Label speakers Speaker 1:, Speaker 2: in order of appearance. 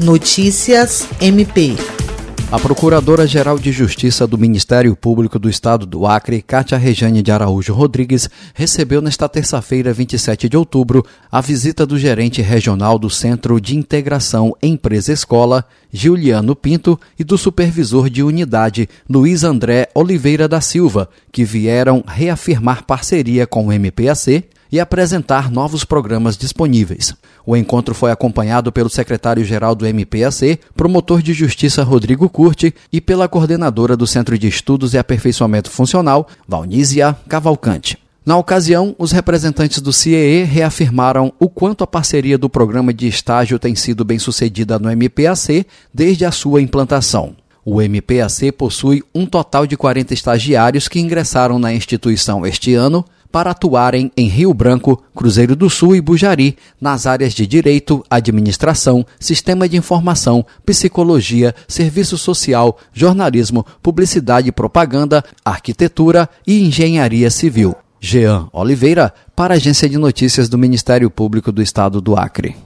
Speaker 1: Notícias MP.
Speaker 2: A Procuradora-Geral de Justiça do Ministério Público do Estado do Acre, Cátia Rejane de Araújo Rodrigues, recebeu nesta terça-feira, 27 de outubro, a visita do gerente regional do Centro de Integração Empresa-Escola, Giuliano Pinto, e do supervisor de unidade, Luiz André Oliveira da Silva, que vieram reafirmar parceria com o MPAC e apresentar novos programas disponíveis. O encontro foi acompanhado pelo secretário-geral do MPAC, promotor de justiça Rodrigo Curti e pela coordenadora do Centro de Estudos e Aperfeiçoamento Funcional, Valnísia Cavalcante. Na ocasião, os representantes do CIEE reafirmaram o quanto a parceria do programa de estágio tem sido bem sucedida no MPAC desde a sua implantação. O MPAC possui um total de 40 estagiários que ingressaram na instituição este ano, para atuarem em Rio Branco, Cruzeiro do Sul e Bujari, nas áreas de Direito, Administração, Sistema de Informação, Psicologia, Serviço Social, Jornalismo, Publicidade e Propaganda, Arquitetura e Engenharia Civil. Jean Oliveira, para a Agência de Notícias do Ministério Público do Estado do Acre.